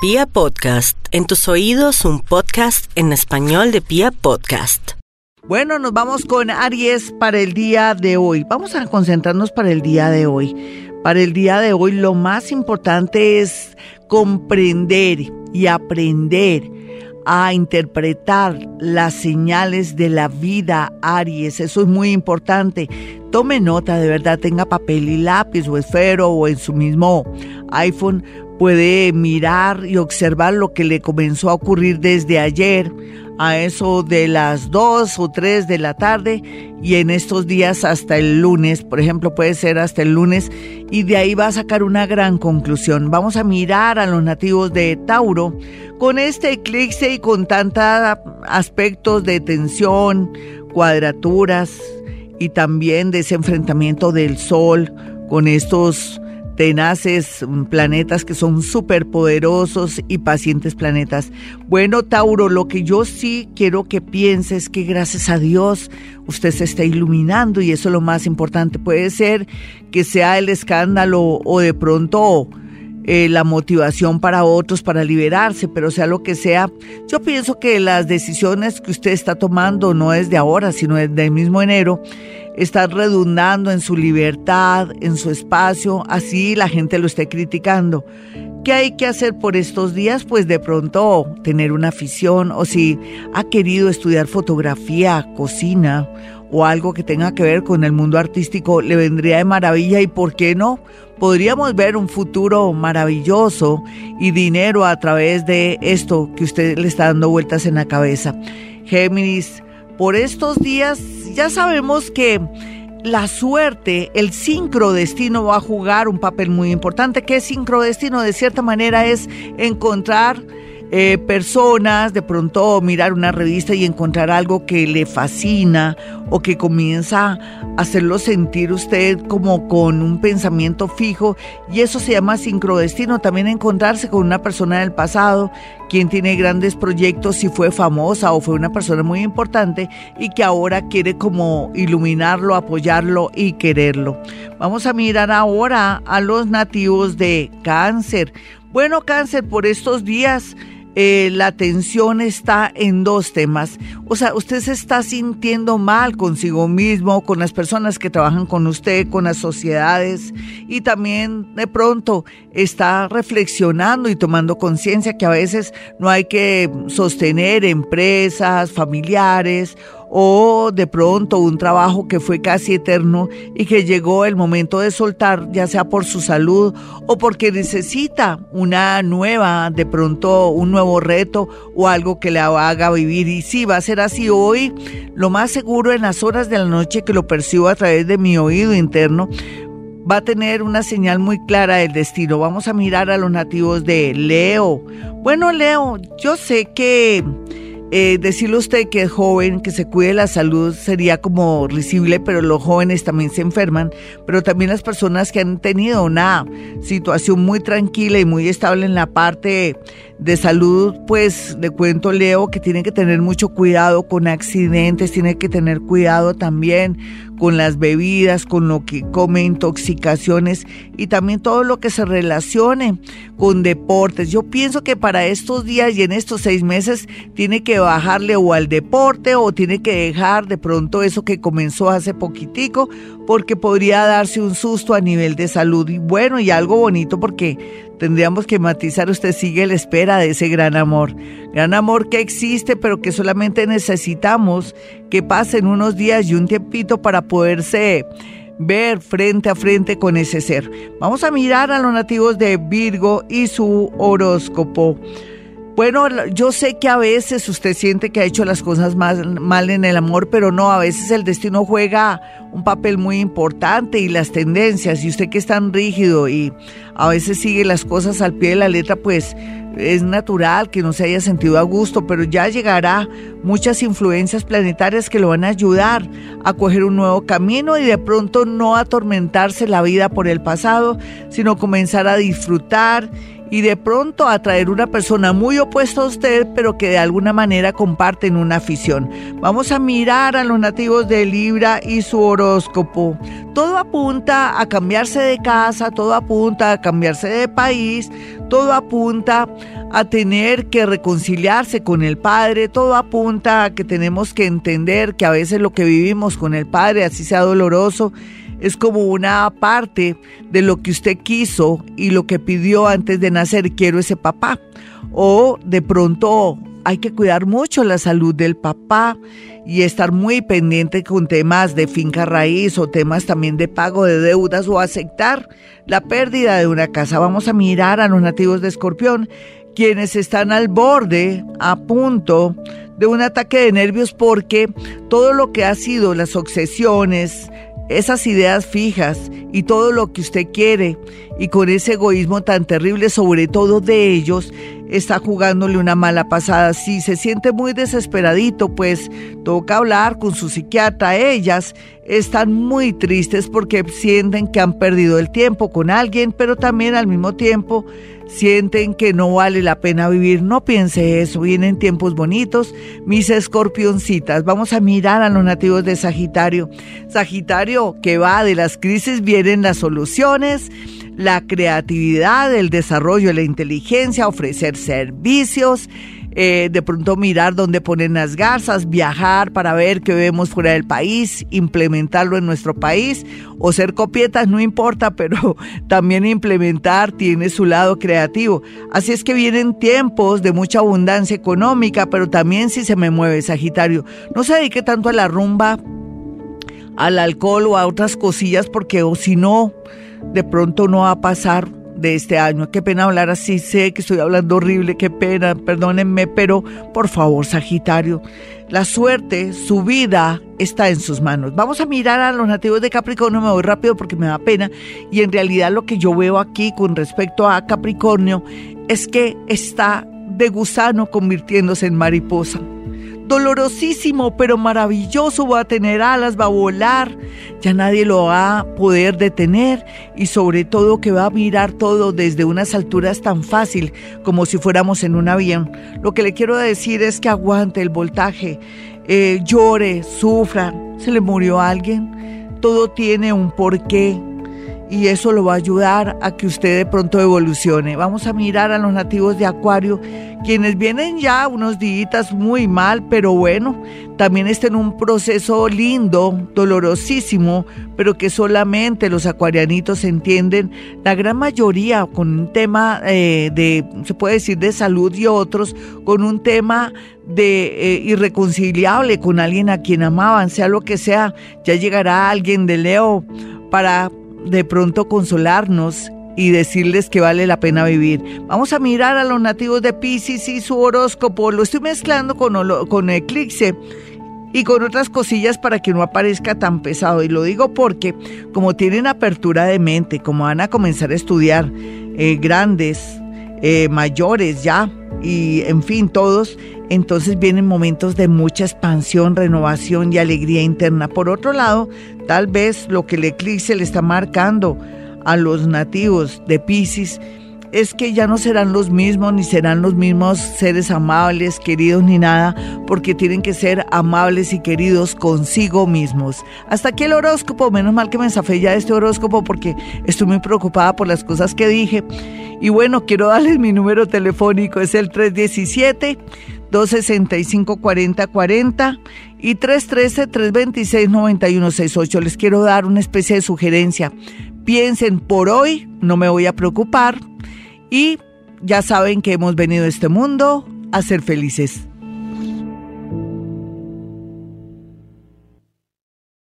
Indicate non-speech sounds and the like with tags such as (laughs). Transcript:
Pia Podcast, en tus oídos un podcast en español de Pia Podcast. Bueno, nos vamos con Aries para el día de hoy. Vamos a concentrarnos para el día de hoy. Para el día de hoy lo más importante es comprender y aprender a interpretar las señales de la vida, Aries. Eso es muy importante. Tome nota, de verdad, tenga papel y lápiz o esfero o en su mismo iPhone puede mirar y observar lo que le comenzó a ocurrir desde ayer a eso de las 2 o 3 de la tarde y en estos días hasta el lunes, por ejemplo, puede ser hasta el lunes y de ahí va a sacar una gran conclusión. Vamos a mirar a los nativos de Tauro con este eclipse y con tantos aspectos de tensión, cuadraturas y también de ese enfrentamiento del sol con estos tenaces mm, planetas que son súper poderosos y pacientes planetas. Bueno, Tauro, lo que yo sí quiero que pienses es que gracias a Dios usted se está iluminando y eso es lo más importante. Puede ser que sea el escándalo o de pronto eh, la motivación para otros para liberarse, pero sea lo que sea, yo pienso que las decisiones que usted está tomando no es de ahora, sino desde el mismo enero, está redundando en su libertad, en su espacio, así la gente lo esté criticando. ¿Qué hay que hacer por estos días? Pues de pronto tener una afición o si ha querido estudiar fotografía, cocina o algo que tenga que ver con el mundo artístico, le vendría de maravilla y ¿por qué no? Podríamos ver un futuro maravilloso y dinero a través de esto que usted le está dando vueltas en la cabeza. Géminis, por estos días ya sabemos que la suerte, el sincrodestino va a jugar un papel muy importante. ¿Qué es sincrodestino? De cierta manera es encontrar eh, personas, de pronto mirar una revista y encontrar algo que le fascina o que comienza a hacerlo sentir usted como con un pensamiento fijo y eso se llama sincrodestino. También encontrarse con una persona del pasado, quien tiene grandes proyectos y fue famosa o fue una persona muy importante y que ahora quiere como iluminarlo, apoyarlo y quererlo. Vamos a mirar ahora a los nativos de cáncer. Bueno, cáncer, por estos días eh, la atención está en dos temas. O sea, usted se está sintiendo mal consigo mismo, con las personas que trabajan con usted, con las sociedades y también de pronto está reflexionando y tomando conciencia que a veces no hay que sostener empresas, familiares o de pronto un trabajo que fue casi eterno y que llegó el momento de soltar, ya sea por su salud o porque necesita una nueva, de pronto un nuevo reto o algo que le haga vivir. Y sí, va a ser así hoy, lo más seguro en las horas de la noche que lo percibo a través de mi oído interno, va a tener una señal muy clara del destino. Vamos a mirar a los nativos de Leo. Bueno, Leo, yo sé que eh, decirle usted que es joven, que se cuide la salud sería como risible, pero los jóvenes también se enferman, pero también las personas que han tenido una situación muy tranquila y muy estable en la parte de salud, pues le cuento Leo que tiene que tener mucho cuidado con accidentes, tiene que tener cuidado también con las bebidas, con lo que come, intoxicaciones y también todo lo que se relacione con deportes. Yo pienso que para estos días y en estos seis meses tiene que bajarle o al deporte o tiene que dejar de pronto eso que comenzó hace poquitico porque podría darse un susto a nivel de salud y bueno y algo bonito porque tendríamos que matizar, usted sigue la espera de ese gran amor. Gran amor que existe, pero que solamente necesitamos que pasen unos días y un tiempito para poderse ver frente a frente con ese ser. Vamos a mirar a los nativos de Virgo y su horóscopo. Bueno, yo sé que a veces usted siente que ha hecho las cosas mal en el amor, pero no, a veces el destino juega un papel muy importante y las tendencias, y usted que es tan rígido y a veces sigue las cosas al pie de la letra, pues es natural que no se haya sentido a gusto, pero ya llegará muchas influencias planetarias que lo van a ayudar a coger un nuevo camino y de pronto no atormentarse la vida por el pasado, sino comenzar a disfrutar y de pronto atraer una persona muy opuesta a usted, pero que de alguna manera comparten una afición. Vamos a mirar a los nativos de Libra y su horóscopo. Todo apunta a cambiarse de casa, todo apunta a cambiarse de país, todo apunta a tener que reconciliarse con el Padre, todo apunta a que tenemos que entender que a veces lo que vivimos con el Padre, así sea doloroso, es como una parte de lo que usted quiso y lo que pidió antes de nacer, quiero ese papá. O de pronto hay que cuidar mucho la salud del papá y estar muy pendiente con temas de finca raíz o temas también de pago de deudas o aceptar la pérdida de una casa. Vamos a mirar a los nativos de Escorpión, quienes están al borde, a punto de un ataque de nervios porque todo lo que ha sido las obsesiones, esas ideas fijas y todo lo que usted quiere y con ese egoísmo tan terrible sobre todo de ellos está jugándole una mala pasada. Si se siente muy desesperadito, pues toca hablar con su psiquiatra. Ellas están muy tristes porque sienten que han perdido el tiempo con alguien, pero también al mismo tiempo sienten que no vale la pena vivir. No piense eso, vienen tiempos bonitos. Mis escorpioncitas, vamos a mirar a los nativos de Sagitario. Sagitario, que va de las crisis, vienen las soluciones la creatividad, el desarrollo de la inteligencia, ofrecer servicios, eh, de pronto mirar dónde ponen las garzas, viajar para ver qué vemos fuera del país, implementarlo en nuestro país o ser copietas, no importa, (laughs) pero también implementar tiene su lado creativo. Así es que vienen tiempos de mucha abundancia económica, pero también si se me mueve Sagitario, no se dedique tanto a la rumba, al alcohol o a otras cosillas, porque o si no, de pronto no va a pasar de este año. Qué pena hablar así, sé que estoy hablando horrible, qué pena, perdónenme, pero por favor, Sagitario, la suerte, su vida está en sus manos. Vamos a mirar a los nativos de Capricornio, me voy rápido porque me da pena, y en realidad lo que yo veo aquí con respecto a Capricornio es que está de gusano convirtiéndose en mariposa dolorosísimo, pero maravilloso, va a tener alas, va a volar, ya nadie lo va a poder detener y sobre todo que va a mirar todo desde unas alturas tan fácil como si fuéramos en un avión. Lo que le quiero decir es que aguante el voltaje, eh, llore, sufra, se le murió alguien, todo tiene un porqué y eso lo va a ayudar a que usted de pronto evolucione. Vamos a mirar a los nativos de Acuario, quienes vienen ya unos días muy mal, pero bueno, también están en un proceso lindo, dolorosísimo, pero que solamente los acuarianitos entienden, la gran mayoría con un tema eh, de, se puede decir, de salud y otros, con un tema de eh, irreconciliable con alguien a quien amaban, sea lo que sea, ya llegará alguien de Leo para de pronto consolarnos y decirles que vale la pena vivir. Vamos a mirar a los nativos de Pisces y su horóscopo. Lo estoy mezclando con, con Eclipse y con otras cosillas para que no aparezca tan pesado. Y lo digo porque como tienen apertura de mente, como van a comenzar a estudiar eh, grandes, eh, mayores ya, y en fin, todos, entonces vienen momentos de mucha expansión, renovación y alegría interna. Por otro lado, tal vez lo que el eclipse le está marcando a los nativos de Pisces es que ya no serán los mismos, ni serán los mismos seres amables, queridos, ni nada, porque tienen que ser amables y queridos consigo mismos. Hasta aquí el horóscopo, menos mal que me zafé ya este horóscopo porque estoy muy preocupada por las cosas que dije. Y bueno, quiero darles mi número telefónico, es el 317. 265-4040 y 313-326-9168. Les quiero dar una especie de sugerencia. Piensen, por hoy no me voy a preocupar y ya saben que hemos venido a este mundo a ser felices.